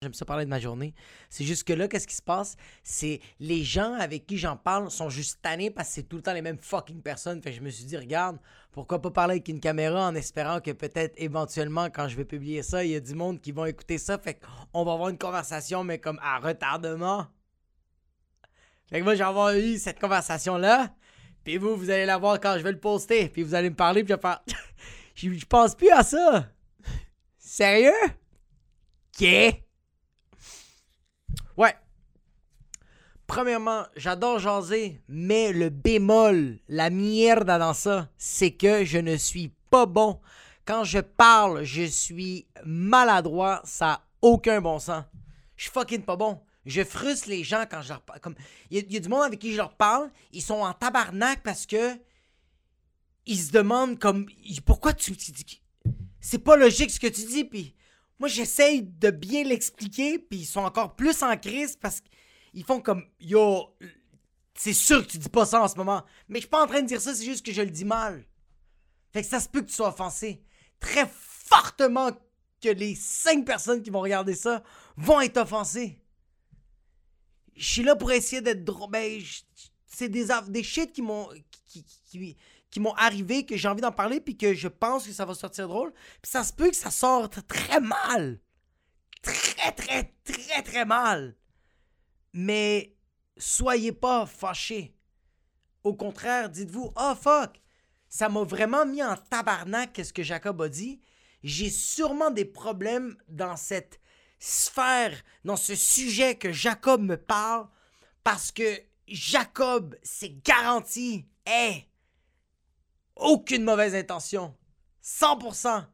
J'aime ça parler de ma journée. C'est juste que là, qu'est-ce qui se passe? C'est les gens avec qui j'en parle sont juste tannés parce que c'est tout le temps les mêmes fucking personnes. Fait que je me suis dit, regarde, pourquoi pas parler avec une caméra en espérant que peut-être éventuellement, quand je vais publier ça, il y a du monde qui vont écouter ça. Fait qu'on va avoir une conversation, mais comme à retardement. Fait que moi, j'ai eu cette conversation-là. Puis vous, vous allez la voir quand je vais le poster. Puis vous allez me parler, puis je vais faire. je pense plus à ça. Sérieux? Qu'est? Ouais. Premièrement, j'adore jaser, mais le bémol, la mierda dans ça, c'est que je ne suis pas bon. Quand je parle, je suis maladroit, ça n'a aucun bon sens. Je suis fucking pas bon. Je frustre les gens quand je leur parle. Il y, a du monde avec qui je leur parle, ils sont en tabarnak parce que ils se demandent comme pourquoi tu, c'est pas logique ce que tu dis puis moi, j'essaye de bien l'expliquer, puis ils sont encore plus en crise parce qu'ils font comme Yo, c'est sûr que tu dis pas ça en ce moment. Mais je suis pas en train de dire ça, c'est juste que je le dis mal. Fait que ça se peut que tu sois offensé. Très fortement que les cinq personnes qui vont regarder ça vont être offensées. Je suis là pour essayer d'être drôle. Ben, c'est des, des shit qui m'ont. qui, qui m'ont arrivé, que j'ai envie d'en parler, puis que je pense que ça va sortir drôle. Puis ça se peut que ça sorte très mal. Très, très, très, très mal. Mais soyez pas fâchés. Au contraire, dites-vous, oh fuck, ça m'a vraiment mis en tabarnak qu'est-ce que Jacob a dit. J'ai sûrement des problèmes dans cette sphère, dans ce sujet que Jacob me parle, parce que Jacob, c'est garanti, hé, aucune mauvaise intention. 100%.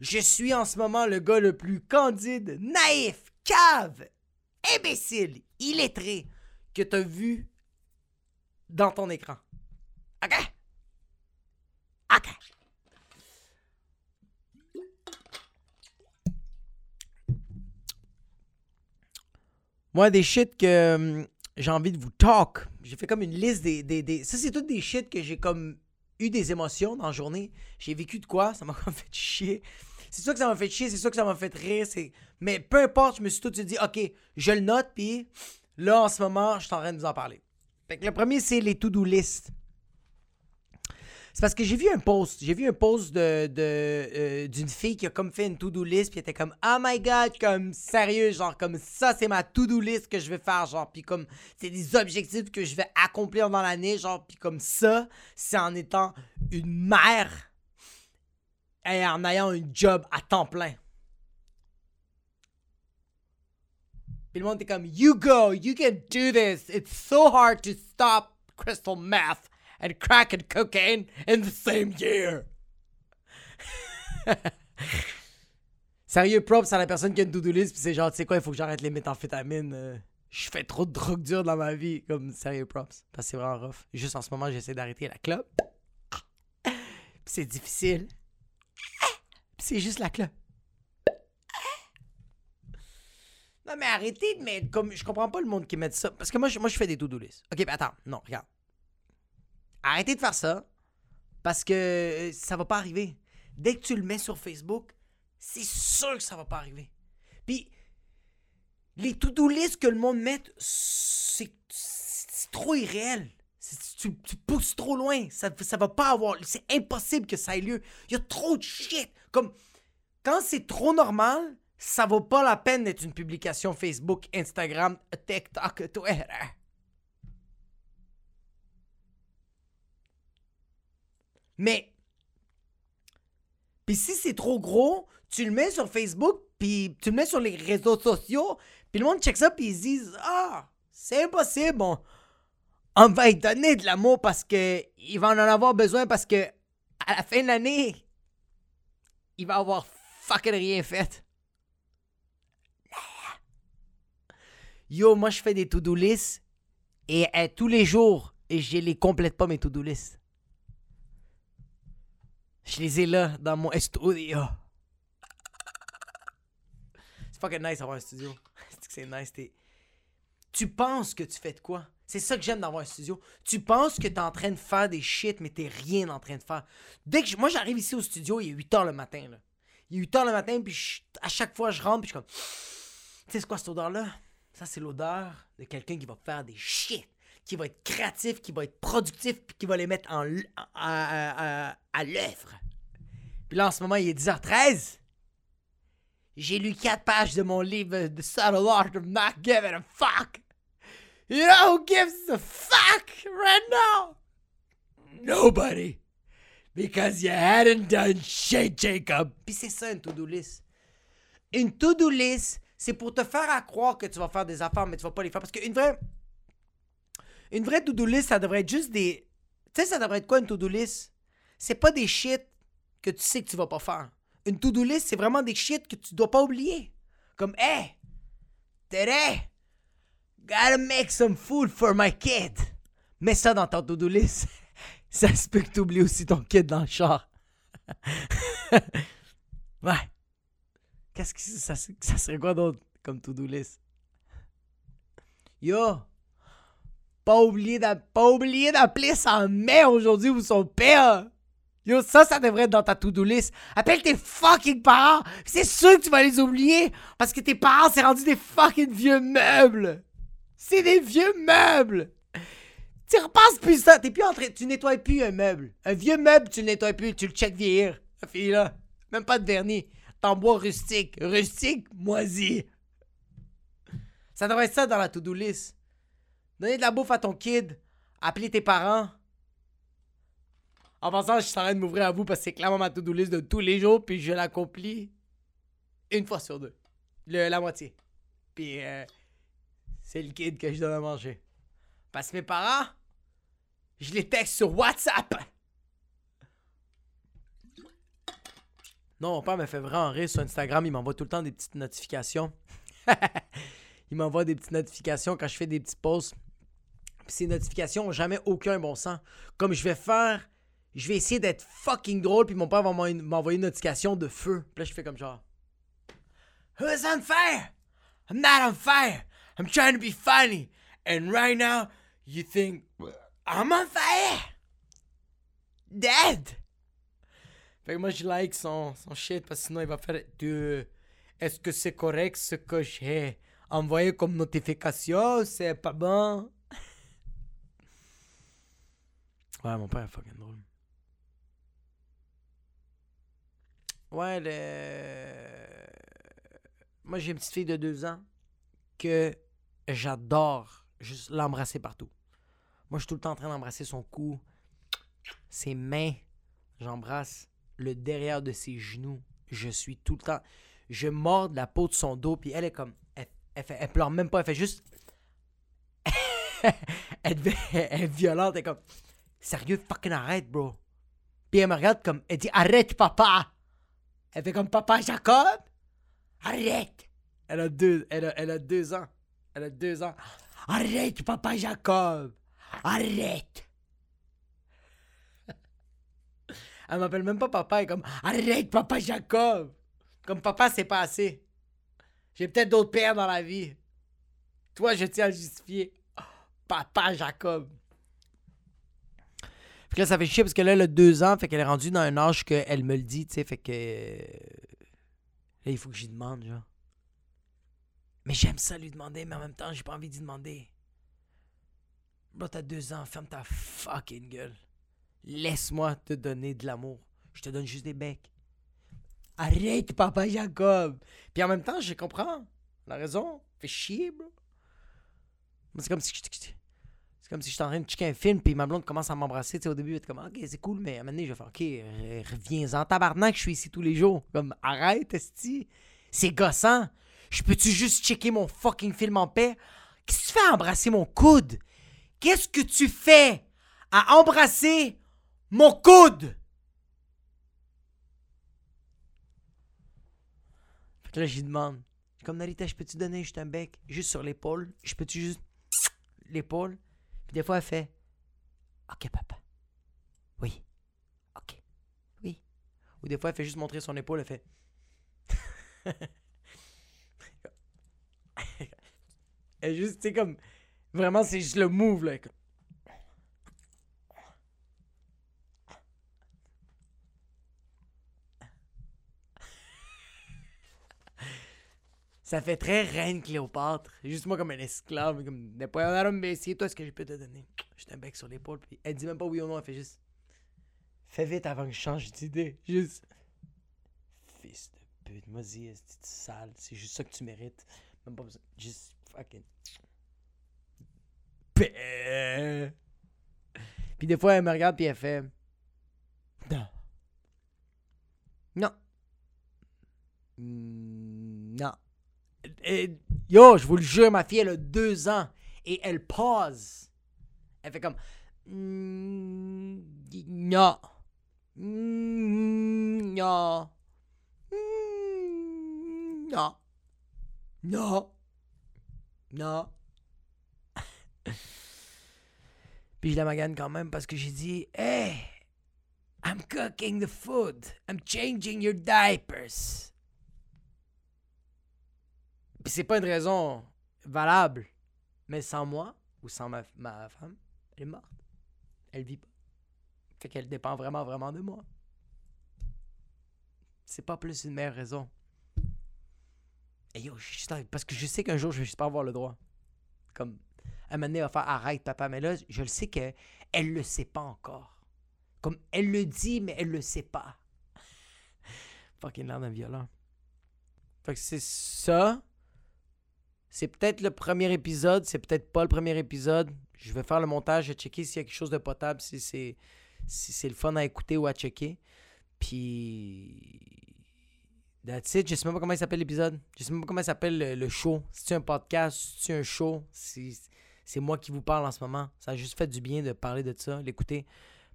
Je suis en ce moment le gars le plus candide, naïf, cave, imbécile, illettré que tu as vu dans ton écran. OK? OK. Moi, des shit que hum, j'ai envie de vous talk. J'ai fait comme une liste des. des. Ça, c'est toutes des shit que j'ai comme eu des émotions dans la journée. J'ai vécu de quoi, ça m'a fait chier. C'est sûr que ça m'a fait chier, c'est sûr que ça m'a fait rire. Mais peu importe, je me suis tout de suite dit, OK, je le note, puis là, en ce moment, je suis en train de vous en parler. le premier, c'est les to-do list. C'est parce que j'ai vu un post. J'ai vu un post de, euh, d'une fille qui a comme fait une to-do list. Puis elle était comme, oh my god, comme sérieux, genre, comme ça, c'est ma to-do list que je vais faire. Genre, puis comme, c'est des objectifs que je vais accomplir dans l'année. Genre, puis comme ça, c'est en étant une mère et en ayant un job à temps plein. Puis le monde était comme, you go, you can do this. It's so hard to stop crystal meth and crack and cocaine in the same year. Sérieux, props à la personne qui a une to-do puis c'est genre, tu sais quoi, il faut que j'arrête les méthamphétamines. Euh, je fais trop de drogue dure dans ma vie. Comme, sérieux, props. Parce que c'est vraiment rough. Juste en ce moment, j'essaie d'arrêter la clope. C'est difficile. C'est juste la clope. Non, mais arrêtez de mettre comme. Je comprends pas le monde qui met ça. Parce que moi, je, moi, je fais des to-do list. Ok, mais attends. Non, regarde. Arrêtez de faire ça parce que euh, ça va pas arriver. Dès que tu le mets sur Facebook, c'est sûr que ça va pas arriver. Puis, les to-do list que le monde met, c'est trop irréel. Tu, pousses trop loin. Ça, va pas avoir. C'est impossible que ça ait lieu. Il y a trop de shit. Comme, quand c'est trop normal, ça vaut pas la peine d'être une publication Facebook, Instagram, TikTok, Twitter. Mais. Puis si c'est trop gros, tu le mets sur Facebook, puis tu le mets sur les réseaux sociaux, puis le monde check ça, puis ils se disent Ah, c'est impossible, on, va lui donner de l'amour parce que il va en avoir besoin parce que à la fin de l'année, il va avoir fucking rien fait. Yo, moi je fais des to-do lists et, et, tous les jours je les complète pas mes to-do lists. Je les ai là, dans mon studio. C'est fucking nice d'avoir un studio. C'est nice. Tu penses que tu fais de quoi? C'est ça que j'aime d'avoir un studio. Tu penses que t'es en train de faire des shit, mais t'es rien en train de faire. Dès que moi, j'arrive ici au studio, il est 8 h le matin. Il est 8 h le matin, puis à chaque fois, je rentre, puis je suis comme. Tu sais, c'est quoi cette odeur-là? Ça, c'est l'odeur de quelqu'un qui va faire des shit, qui va être créatif, qui va être productif, puis qui va les mettre à l'œuvre. Puis là, en ce moment, il est 10h13. J'ai lu 4 pages de mon livre The Subtle Art of Not Giving a Fuck. You know who gives a fuck right now? Nobody. Because you hadn't done shit, Jacob. Puis c'est ça une to-do list. Une to-do list, c'est pour te faire croire que tu vas faire des affaires, mais tu vas pas les faire. Parce qu'une vraie. Une vraie to-do list, ça devrait être juste des. Tu sais, ça devrait être quoi une to-do list? C'est pas des shit que tu sais que tu vas pas faire. Une to-do list, c'est vraiment des shit que tu dois pas oublier. Comme, hey, today, gotta make some food for my kid. Mets ça dans ta to-do list. ça se peut que tu oublies aussi ton kid dans le char. ouais. Qu'est-ce que ça, ça serait quoi d'autre comme to-do list? Yo! Pas oublier d'appeler sa mère aujourd'hui ou son père! Yo, ça, ça devrait être dans ta to-do list. Appelle tes fucking parents. C'est sûr que tu vas les oublier. Parce que tes parents, c'est rendu des fucking vieux meubles. C'est des vieux meubles. Tu repasses plus ça. T'es plus en train. Tu nettoies plus un meuble. Un vieux meuble, tu le nettoies plus. Tu le check vieillir. Ça fait là. Même pas de vernis. T'en bois rustique. Rustique, moisi. Ça devrait être ça dans la to-do list. Donner de la bouffe à ton kid. Appeler tes parents. En passant, je suis en train de m'ouvrir à vous parce que c'est clairement ma to-do list de tous les jours, puis je l'accomplis une fois sur deux. Le, la moitié. Puis euh, c'est le kid que je donne à manger. Parce que mes parents, je les texte sur WhatsApp. Non, mon père me fait vraiment rire sur Instagram. Il m'envoie tout le temps des petites notifications. il m'envoie des petites notifications quand je fais des petits posts. Puis ces notifications n'ont jamais aucun bon sens. Comme je vais faire je vais essayer d'être fucking drôle, puis mon père va m'envoyer une notification de feu. Puis là, je fais comme genre. Who's on? I'm not on. I'm trying to be funny. And right now, you think I'm on fire? Dead! Fait que moi, je like son, son shit parce que sinon, il va faire de. Est-ce que c'est correct ce que j'ai envoyé comme notification? C'est pas bon? ouais, mon père est fucking drôle. Ouais, le... Moi, j'ai une petite fille de deux ans que j'adore juste l'embrasser partout. Moi, je suis tout le temps en train d'embrasser son cou, ses mains. J'embrasse le derrière de ses genoux. Je suis tout le temps. Je mords la peau de son dos, puis elle est comme. Elle, pleure même pas, elle fait juste. elle, elle, est violente, elle est comme. Sérieux, fucking arrête, bro. Puis elle me regarde comme. Elle dit Arrête, papa! Elle fait comme Papa Jacob. Arrête. Elle a deux, ans. Elle a deux ans. Arrête, Papa Jacob. Arrête. Elle m'appelle même pas papa, elle est comme Arrête, Papa Jacob. Comme papa, c'est pas assez. J'ai peut-être d'autres pères dans la vie. Toi, je tiens à justifier. Papa Jacob. Fait que là, ça fait chier parce que là, elle a deux ans, fait qu'elle est rendue dans un âge qu'elle me le dit, tu sais, fait que. Là, il faut que j'y demande, genre. Mais j'aime ça lui demander, mais en même temps, j'ai pas envie d'y demander. Bro, t'as deux ans, ferme ta fucking gueule. Laisse-moi te donner de l'amour. Je te donne juste des becs. Arrête, papa Jacob. Puis en même temps, je comprends. La raison. Fais chier, bro. C'est comme si je comme si j'étais en train de checker un film, puis ma blonde commence à m'embrasser. au début, elle était comme, ok, c'est cool, mais à un moment donné, je vais faire, ok, reviens-en, tabarnak, je suis ici tous les jours. Comme, arrête, esti. C'est gossant. Je peux-tu juste checker mon fucking film en paix? Qu'est-ce que tu fais à embrasser mon coude? Qu'est-ce que tu fais à embrasser mon coude? Fait que là, j'y demande. Comme Narita, je peux-tu donner juste un bec? Juste sur l'épaule? Je peux-tu juste l'épaule? des fois, elle fait Ok, papa. Oui. Ok. Oui. Ou des fois, elle fait juste montrer son épaule, elle fait Elle juste, tu sais, comme. Vraiment, c'est juste le move, là. Ça fait très reine Cléopâtre. Juste moi comme un esclave. Comme, mais c'est toi ce que je peux te donner. J'ai un bec sur l'épaule. Puis elle dit même pas oui ou non. Elle fait juste. Fais vite avant que je change d'idée. Juste. Fils de pute. Vas-y, sale. C'est juste ça que tu mérites. Même pas besoin. Juste fucking. Puis des fois, elle me regarde puis elle fait. Non. Non. Hmm, non. yo, je vous le jure, ma fille, elle a deux ans et elle pause. Elle fait comme. Hmm, non. Hmm, non. Non. Non. Non. Puis je la magane quand même parce que j'ai dit Hey, I'm cooking the food. I'm changing your diapers. Puis c'est pas une raison valable. Mais sans moi ou sans ma, ma femme, elle est morte. Elle vit pas. Fait qu'elle dépend vraiment, vraiment de moi. C'est pas plus une meilleure raison. Et yo, parce que je sais qu'un jour, je vais juste pas avoir le droit. Comme, à un donné, elle va faire arrête, papa. Mais là, je le sais qu'elle le sait pas encore. Comme, elle le dit, mais elle le sait pas. Fucking l'air d'un violent. Fait que c'est ça. C'est peut-être le premier épisode, c'est peut-être pas le premier épisode. Je vais faire le montage, je vais checker s'il y a quelque chose de potable, si c'est si c'est le fun à écouter ou à checker. Puis That's it. Je sais même pas comment il s'appelle l'épisode. Je sais même pas comment il s'appelle le, show. Si c'est un podcast, si c'est un show, c'est moi qui vous parle en ce moment. Ça a juste fait du bien de parler de ça, l'écouter.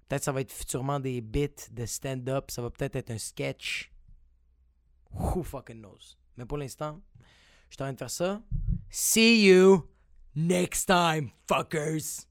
Peut-être ça va être futurement des bits de stand-up. Ça va peut-être être un sketch. Who fucking knows? Mais pour l'instant, je suis en train de faire ça. See you next time, fuckers!